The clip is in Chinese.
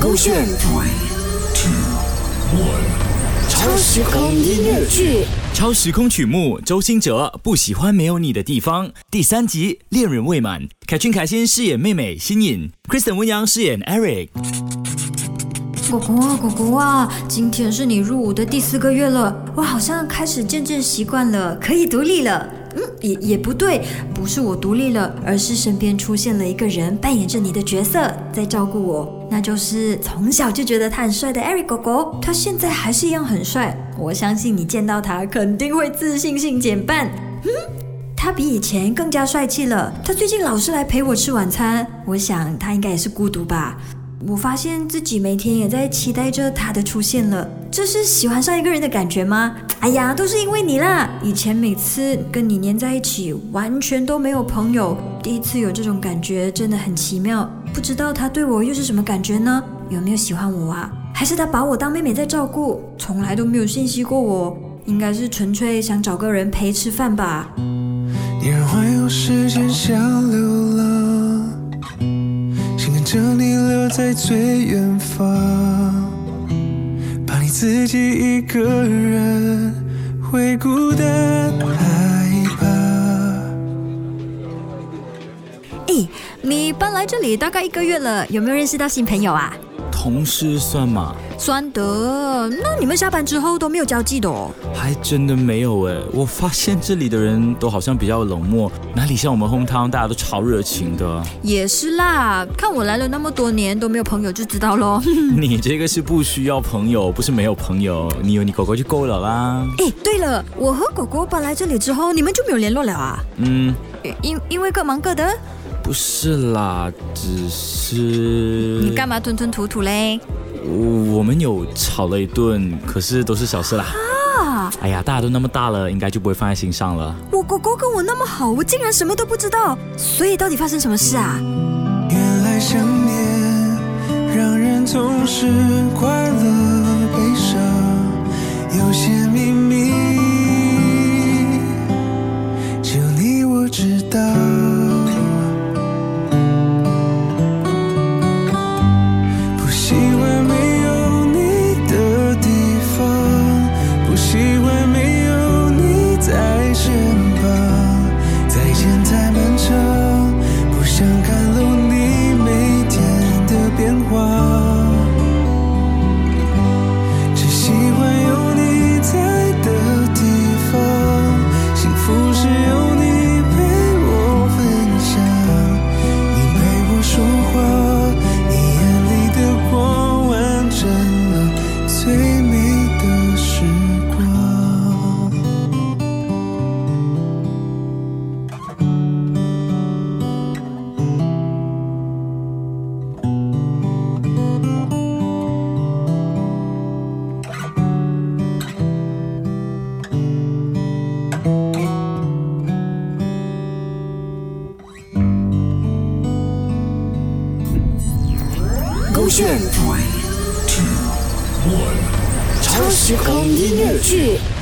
勾选超时空音乐剧。超时空曲目，周兴哲不喜欢没有你的地方。第三集，恋人未满，凯俊凯欣饰演妹妹新颖，Kristen 温阳饰演 Eric。果果啊，果果啊，今天是你入伍的第四个月了，我好像开始渐渐习惯了，可以独立了。嗯，也也不对，不是我独立了，而是身边出现了一个人，扮演着你的角色，在照顾我，那就是从小就觉得他很帅的 Eric 狗狗，他现在还是一样很帅。我相信你见到他肯定会自信心减半。嗯，他比以前更加帅气了。他最近老是来陪我吃晚餐，我想他应该也是孤独吧。我发现自己每天也在期待着他的出现了，这是喜欢上一个人的感觉吗？哎呀，都是因为你啦！以前每次跟你黏在一起，完全都没有朋友，第一次有这种感觉真的很奇妙。不知道他对我又是什么感觉呢？有没有喜欢我啊？还是他把我当妹妹在照顾，从来都没有信息过我？应该是纯粹想找个人陪吃饭吧。你让环游时间像流浪，想跟着你留在最远方，自己一个人会孤单害怕。诶，你搬来这里大概一个月了，有没有认识到新朋友啊？同事算吗？算得，那你们下班之后都没有交际的哦？还真的没有哎，我发现这里的人都好像比较冷漠，哪里像我们 home town 大家都超热情的。也是啦，看我来了那么多年都没有朋友就知道喽。你这个是不需要朋友，不是没有朋友，你有你狗狗就够了啦。哎，对了，我和狗狗搬来这里之后，你们就没有联络了啊？嗯，因因为各忙各的。不是啦，只是你干嘛吞吞吐吐嘞？我们有吵了一顿，可是都是小事啦。啊！哎呀，大家都那么大了，应该就不会放在心上了。我狗狗跟我那么好，我竟然什么都不知道，所以到底发生什么事啊？原来想念让人总是快乐悲伤，有些勾选超时空音乐剧。